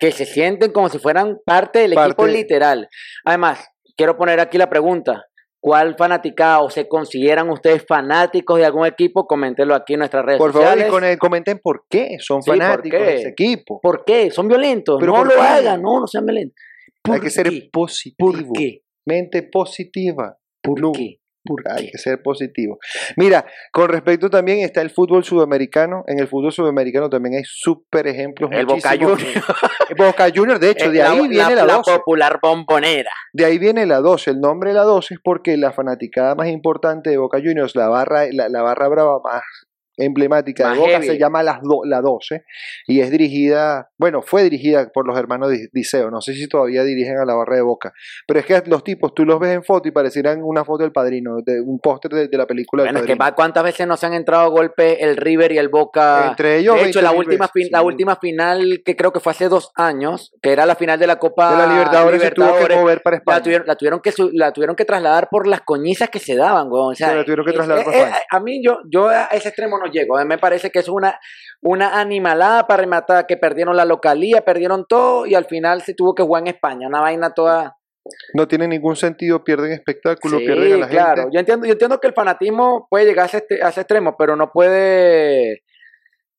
que se sienten como si fueran parte del equipo literal. Además, quiero poner aquí la pregunta. ¿Cuál fanaticada o se consideran ustedes fanáticos de algún equipo? Coméntenlo aquí en nuestras redes Por favor, sociales. y comenten por qué son Sí, ¿por fanáticos de ese equipo. ¿Por qué? ¿Son violentos? ¿Pero no lo qué? hagan, no, no sean violentos. Hay ¿Por que ser positivo. ¿Por qué? Mente positiva. ¿Por Lu- qué? ¿Por Hay que ser positivo. Mira, con respecto también está el fútbol sudamericano. En el fútbol sudamericano también hay súper ejemplos. El Boca. Juniors. Boca Juniors, de hecho, de ahí viene la, la 12. popular bombonera. De ahí viene la 12. El nombre de la 12 es porque la fanaticada más importante de Boca Juniors, la barra, la, la barra brava más emblemática Más de Boca, heavy. se llama la, do- la 12 y es dirigida, bueno, fue dirigida por los hermanos Di- Diceo. No sé si todavía dirigen a la barra de Boca, pero es que los tipos, tú los ves en foto y parecieran una foto del padrino, de un póster de, de la película del Bueno, es que cuántas veces nos han entrado a golpe el River y el Boca. Entre ellos, de hecho, 20.000 la última, veces, fin- la última final que creo que fue hace dos años, que era la final de la Copa de la Libertadores, se tuvo que Libertadores, mover para España. la tuvieron, la, tuvieron que la tuvieron que trasladar por las coñizas que se daban, weón. O sea, Se la tuvieron que trasladar por España. a mí, yo, yo a ese extremo no A mí me parece que es una, una animalada para rematar, que perdieron la localía, perdieron todo y al final se tuvo que jugar en España. Una vaina toda. No tiene ningún sentido, pierden espectáculo, Sí, pierden a la claro. gente. Yo entiendo, yo entiendo que el fanatismo puede llegar a ese, este- a ese extremo, pero no puede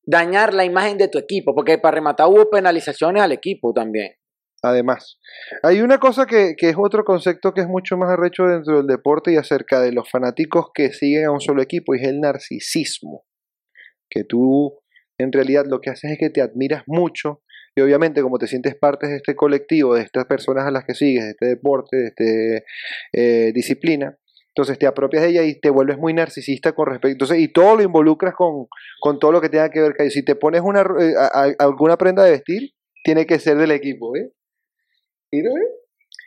dañar la imagen de tu equipo, porque para rematar hubo penalizaciones al equipo también. Además, hay una cosa que, que es otro concepto que es mucho más arrecho dentro del deporte y acerca de los fanáticos que siguen a un solo equipo, y es el narcisismo. Que tú en realidad lo que haces es que te admiras mucho y obviamente como te sientes parte de este colectivo, de estas personas a las que sigues, de este deporte, de esta disciplina, entonces te apropias de ella y te vuelves muy narcisista con respecto. Entonces, y todo lo involucras con, con todo lo que tenga que ver. Si te pones una, eh, a- alguna prenda de vestir, tiene que ser del equipo, ¿eh? Mira, ¿eh?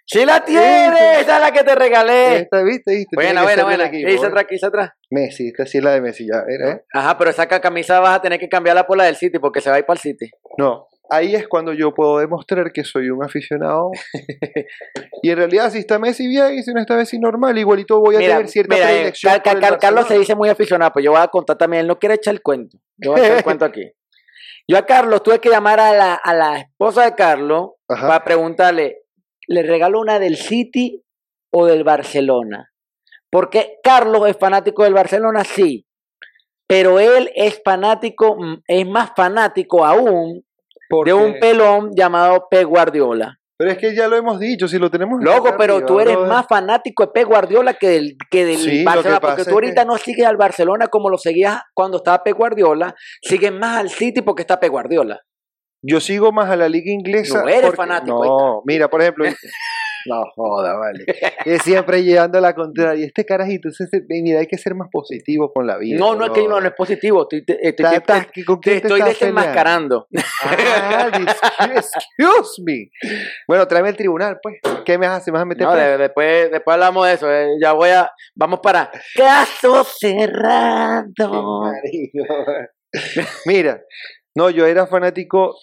¡Sí la tienes! ¡Esa es la que te regalé! Esta, ¿viste? ¿Viste? Buena, buena, buena. equipo, ¿Qué dice ¿eh? atrás? ¿Qué atrás? Messi, esta sí es la de Messi ya, ¿era, eh? Ajá, pero esa ca- camisa vas a tener que cambiarla por la del City porque se va a ir para el City. No, ahí es cuando yo puedo demostrar que soy un aficionado. y en realidad, si está Messi bien y si no está Messi normal, igualito voy a Mira, tener cierta mira, eh, predilección. Carlos se dice muy aficionado, pues yo voy a contar también, él no quiere echar el cuento. Yo voy a echar el cuento aquí. Yo a Carlos tuve que llamar a la, a la esposa de Carlos Ajá. para preguntarle, ¿le regalo una del City o del Barcelona? Porque Carlos es fanático del Barcelona, sí, pero él es fanático, mm, es más fanático aún Porque- de un pelón llamado Pep Guardiola. Pero es que ya lo hemos dicho, si lo tenemos. Loco, pero tú eres más fanático de Pep Guardiola que del, que del Sí, lo que Barcelona, porque tú ahorita que- no sigues al Barcelona como lo seguías cuando estaba Pep Guardiola, sigues más al City porque está Pep Guardiola. Yo sigo más a la liga inglesa. No eres porque- fanático, ahí No, mira, por ejemplo. no joda, vale. Y siempre llevando a la contraria. Este carajito, ese- mira, hay que ser más positivo con la vida. No, no es que no, es positivo, estoy, te, estoy- ¿con quién te estoy desenmascarando. Ah, excuse me. Bueno, tráeme el tribunal, pues. ¿Qué me haces? ¿Me vas a meter No, de- después, después hablamos de eso. eh, Ya voy a. Vamos para. Caso cerrado. Mira, no, yo era fanático,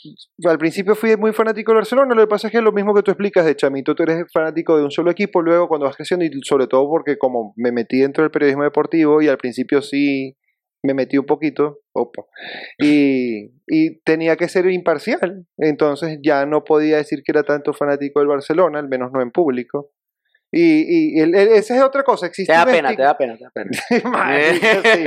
al principio fui muy fanático del Barcelona, lo que pasa es que es lo mismo que tú explicas de chamito, tú eres fanático de un solo equipo, luego cuando vas creciendo y sobre todo porque como me metí dentro del periodismo deportivo y al principio sí me metí un poquito, opa, y, y tenía que ser imparcial, entonces ya no podía decir que era tanto fanático del Barcelona, al menos no en público. Y, y el- el- esa es otra cosa, existe Te da pena, te da pena, te da pena. Sí.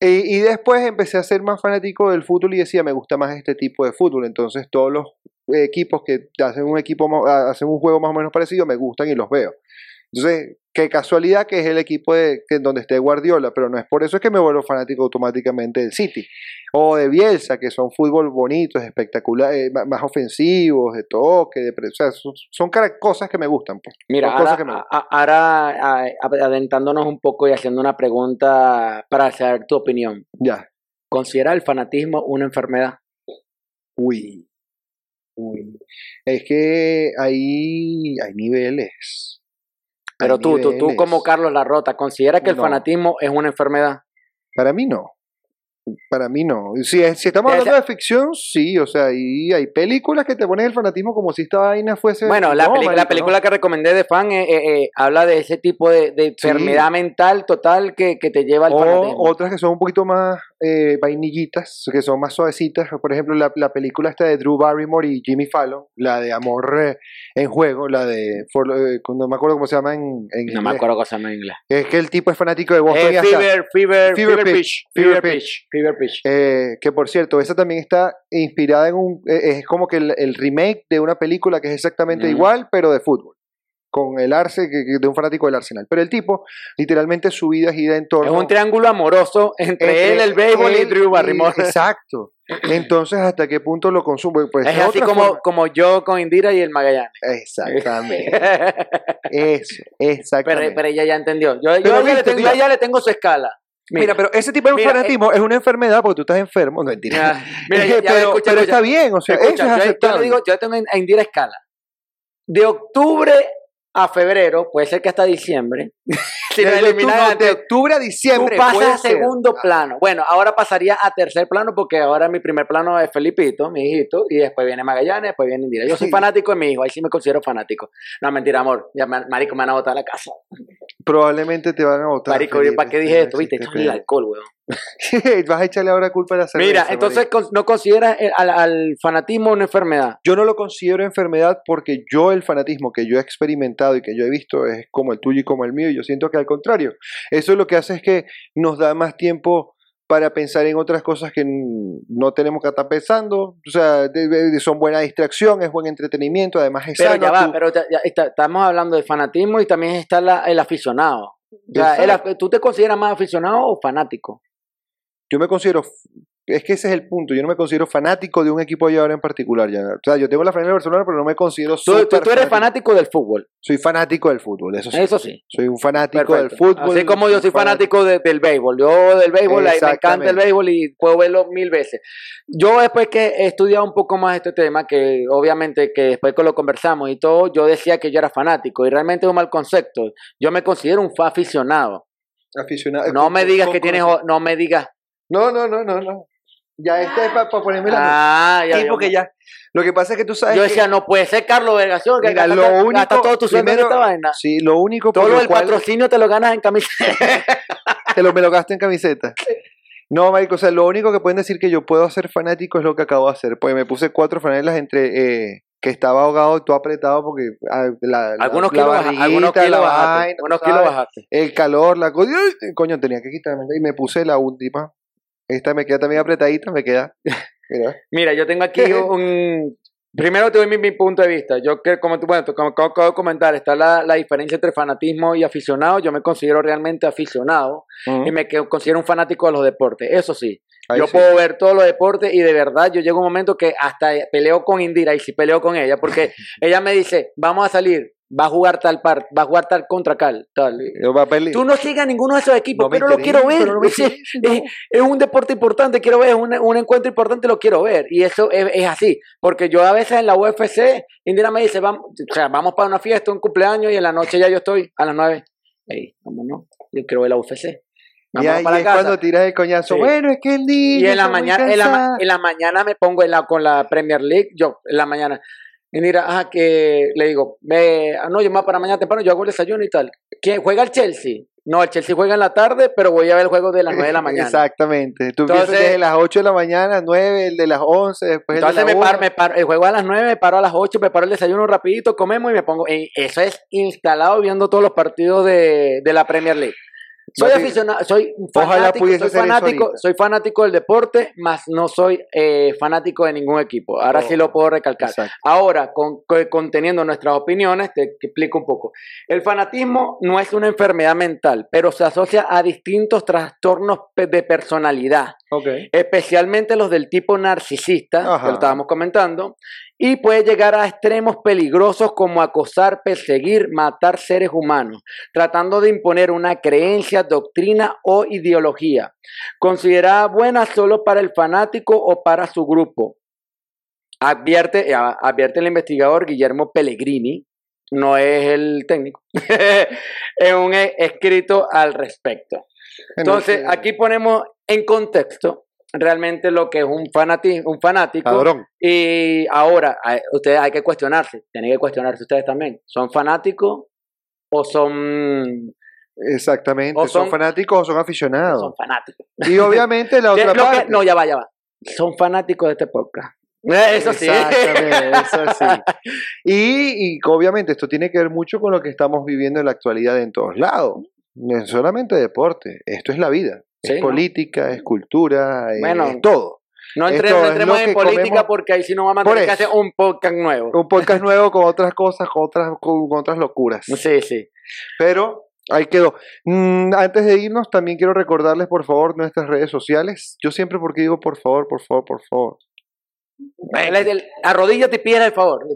Y, y después empecé a ser más fanático del fútbol y decía, me gusta más este tipo de fútbol. Entonces todos los equipos que hacen un equipo hacen un juego más o menos parecido me gustan y los veo. Entonces, qué casualidad que es el equipo de, que, donde esté Guardiola, pero no es por eso es que me vuelvo fanático automáticamente del City. O de Bielsa, que son fútbol bonitos, espectaculares, más ofensivos, de toque, de o sea, son, cosas que me gustan. Pues. Mira, cosas ahora, que me adentrándonos un poco y haciendo una pregunta para saber tu opinión. Ya. ¿Considera el fanatismo una enfermedad? Uy. Uy. Es que hay, hay niveles. Pero tú, tú, tú como Carlos Larrota, ¿considera que el No. fanatismo es una enfermedad? Para mí no. Para mí no. Si, es- si estamos hablando de ficción, sí. O sea, y hay películas que te ponen el fanatismo como si esta vaina fuese. Bueno, la, No, peli- la marico, película que recomendé de fan eh, eh, eh, habla de ese tipo de, de enfermedad mental total que, que te lleva al no. fanatismo. O otras que son un poquito más vainillitas, que son más suavecitas. Por ejemplo, la, la película esta de Drew Barrymore y Jimmy Fallon, la de Amor en Juego, la de. For- no me acuerdo cómo se llama en, en no me inglés. acuerdo cosa en inglés. Es que el tipo es fanático de Boston fever, fever, Fever fever, Pitch, fever Pitch. pitch, fever pitch. Eh, que por cierto, esa también está inspirada en un. eh, es como que el, el remake de una película que es exactamente Mm. igual, pero de fútbol. Con el Arce, de un fanático del Arsenal. Pero el tipo, literalmente su vida gira en torno. Es un triángulo amoroso entre, entre él, el béisbol y Drew Barrymore. Exacto. Entonces, ¿hasta qué punto lo consume? Pues es esa así como, forma. como yo con Indira y el Magallanes. Exactamente. Eso, pero, exactamente. pero ella ya entendió. Yo, yo Pero a ella le viste, tengo, a ella le tengo su escala. Mira, pero ese tipo de mira, fanatismo es una enfermedad porque tú estás enfermo. No, mentira. Ah, mira, ya- ya, pero escucha, pero escucha. está bien, o sea, Escucha, eso es yo- yo, aceptable. le digo, yo tengo a Indira escala. De octubre a febrero, puede ser que hasta diciembre, si eliminan octubre- antes, de octubre a tú diciembre. pasas puede a ser. segundo plano. Bueno, ahora pasaría a tercer plano porque ahora mi primer plano es Felipito, mi hijito, y después viene Magallanes, después viene Indira. Yo soy Sí. fanático de mi hijo, ahí sí me considero fanático. No, mentira, amor. Ya, ma- marico, me van a botar a la casa. Probablemente te van a votar. Marico, ¿para qué dije esto? Viste, esto es el alcohol, weón. Vas a echarle ahora culpa a la cerveza. Mira, entonces con- no consideras el- al, al fanatismo una enfermedad. Yo no lo considero enfermedad porque yo el fanatismo que yo he experimentado y que yo he visto es como el tuyo y como el mío. Y yo siento que al contrario, eso lo que hace es que nos da más tiempo para pensar en otras cosas que no tenemos que estar pensando. O sea, de- de- son buena distracción, es buen entretenimiento, además es Pero sano. ya va, tú- pero ya- ya está- estamos hablando de fanatismo y también está la- el aficionado. O sea, el af- ¿Tú te consideras más aficionado o fanático? Yo me considero es que ese es el punto. Yo no me considero fanático de un equipo de ahora en particular. Ya. O sea, yo tengo la franela de Barcelona, pero no me considero Tú, tú- tú eres fanático del fútbol. Soy fanático del fútbol, eso sí. Eso sí. Soy un fanático Perfecto. del fútbol. Así como yo soy fanático de- del béisbol. Yo del béisbol, ahí me encanta el béisbol y puedo verlo mil veces. Yo después que he estudiado un poco más este tema, que obviamente que después que lo conversamos y todo, yo decía que yo era fanático y realmente es un mal concepto. Yo me considero un aficionado. Aficionado. No me digas que tienes, no me digas. No, no, no, no, no. Ya este es para ponerme la Ah, ya, Sí, ya. porque ya. Lo que pasa es que tú sabes. Yo que- decía, no puede ser Carlos Vergación, que Mira, gasta, lo único- gasta todo tu sueldo en esta vaina. Sí, lo único Todo lo el cual patrocinio te lo ganas en camiseta. te lo, me lo gasto en camiseta. No, marico, o sea, lo único que pueden decir que yo puedo hacer fanático es lo que acabo de hacer. Pues me puse cuatro franelas entre eh, que estaba ahogado y todo apretado porque ah, la, la- algunos la kilos, algunos kilos la bajaste. vaina, Unos ¿sabes? kilos bajaste. el calor, la. Coño, tenía que quitarme. Y me puse la última. Esta me queda también apretadita, me queda. Mira. Mira, yo tengo aquí un... Primero te doy mi, mi punto de vista. Yo que como tú, bueno, como acabo de comentar, está la, la diferencia entre fanatismo y aficionado. Yo me considero realmente aficionado y me considero un fanático de los deportes. Eso sí, Ahí yo sí. puedo ver todos los deportes y de verdad yo llego a un momento que hasta peleo con Indira y si peleo con ella porque ella me dice, vamos a salir, va a jugar tal par, va a jugar tal contra tal, tal. Tú no sigas ninguno de esos equipos, No pero lo quiero ver. pero no me Es- un deporte importante, quiero ver, es un, un encuentro importante, lo quiero ver. Y eso es, es así, porque yo a veces en la UFC, Indira me dice, vamos, o sea, vamos para una fiesta, un cumpleaños, y en la noche ya yo estoy a las nueve. Ey, vámonos, yo quiero ver la UFC. Y ahí es cuando tiras el coñazo. Sí. Bueno, es que el niño. Y en la mañana, en la, en la mañana me pongo en la, con la Premier League, yo, en la mañana. Y mira, ajá, que le digo, ve, ah, no, yo más para mañana temprano, yo hago el desayuno y tal. ¿Quién juega el Chelsea? No, el Chelsea juega en la tarde, pero voy a ver el juego de las 9 de la mañana. Exactamente. Tú Entonces- empiezas desde las 8 de la mañana, 9, el de las 11, después Entonces el de me la paro, 1. me paro, el juego a las 9, me paro a las 8, preparo el desayuno rapidito, comemos y me pongo. eso es instalado viendo todos los partidos de, de la Premier League. Soy aficionado, soy fanático, soy fanático, soy fanático del deporte, más no soy eh, fanático de ningún equipo. Ahora sí Oh, lo puedo recalcar. Exacto. Ahora, con, con- conteniendo nuestras opiniones, te explico un poco. El fanatismo no es una enfermedad mental, pero se asocia a distintos trastornos de personalidad especialmente los del tipo narcisista, Ajá. que lo estábamos comentando, y puede llegar a extremos peligrosos como acosar, perseguir, matar seres humanos, tratando de imponer una creencia, doctrina o ideología, considerada buena solo para el fanático o para su grupo. Advierte, advierte el investigador Guillermo Pellegrini, no es el técnico, en un escrito al respecto. Entonces, aquí ponemos en contexto realmente lo que es un, fanati- un fanático. Y ahora, hay- ustedes hay que cuestionarse, tienen que cuestionarse ustedes también. ¿Son fanáticos o son, Exactamente. O son, son- fanáticos o son aficionados. son fanáticos? Y obviamente la ¿Qué- otra que- parte. no, ya va, ya va. Son fanáticos de este podcast. Eso sí. Exactamente, eso sí. Y, y obviamente esto tiene que ver mucho con lo que estamos viviendo en la actualidad en todos lados. No es solamente deporte, esto es la vida. Sí, es ¿no? política, es cultura, es- Bueno, es todo. No entremos, en política comemos- porque ahí sí nos vamos a tener que hacer un podcast nuevo. Un podcast nuevo con otras cosas, con otras, con otras locuras. Sí, sí. Pero ahí quedó. Mm, antes de irnos, también quiero recordarles, por favor, nuestras redes sociales. Yo siempre porque digo, por favor, por favor, por favor. Arrodíllate y pídele el favor.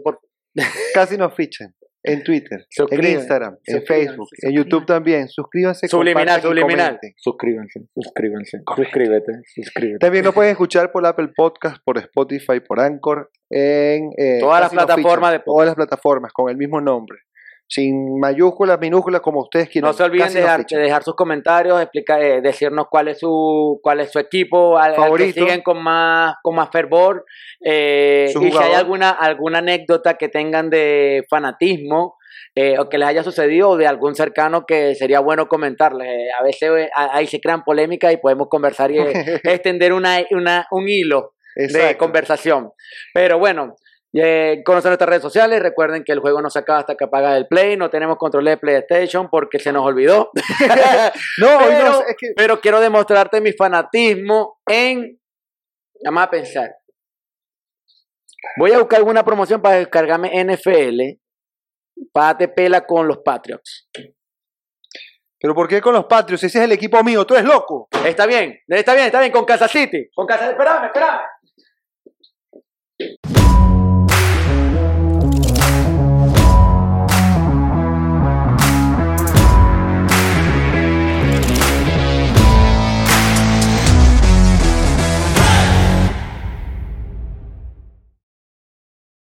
Casi nos fichan. En Twitter, en Instagram, en Facebook, en. YouTube también. Suscríbanse. Subliminal, subliminal. Suscríbanse, suscríbanse, suscríbete, suscríbete. También nos pueden escuchar por Apple Podcast, por Spotify, por Anchor, en eh, Todas las plataformas de podcast. todas las plataformas con el mismo nombre, sin mayúsculas, minúsculas, como ustedes quieran. No se olviden de dejar, de dejar sus comentarios, explicar, eh, decirnos cuál es su cuál es su equipo, al, al que Favorito. siguen con más con más fervor eh, y si hay alguna alguna anécdota que tengan de fanatismo eh, o que les haya sucedido o de algún cercano que sería bueno comentarles. Eh, a veces ahí se crean polémicas y podemos conversar y extender una, una, un hilo de conversación. Pero bueno, eh, conocen nuestras redes sociales. Recuerden que el juego no se acaba hasta que apaga el play. No tenemos control de PlayStation porque se nos olvidó. No, pero, no, es que pero quiero demostrarte mi fanatismo en. Vamos a pensar. Voy a buscar alguna promoción para descargarme NFL. Pate pela con los Patriots. ¿Pero por qué con los Patriots? Ese es el equipo mío, tú eres loco. Está bien, está bien, está bien, con Kansas City. Con Kansas Espérame, espérame.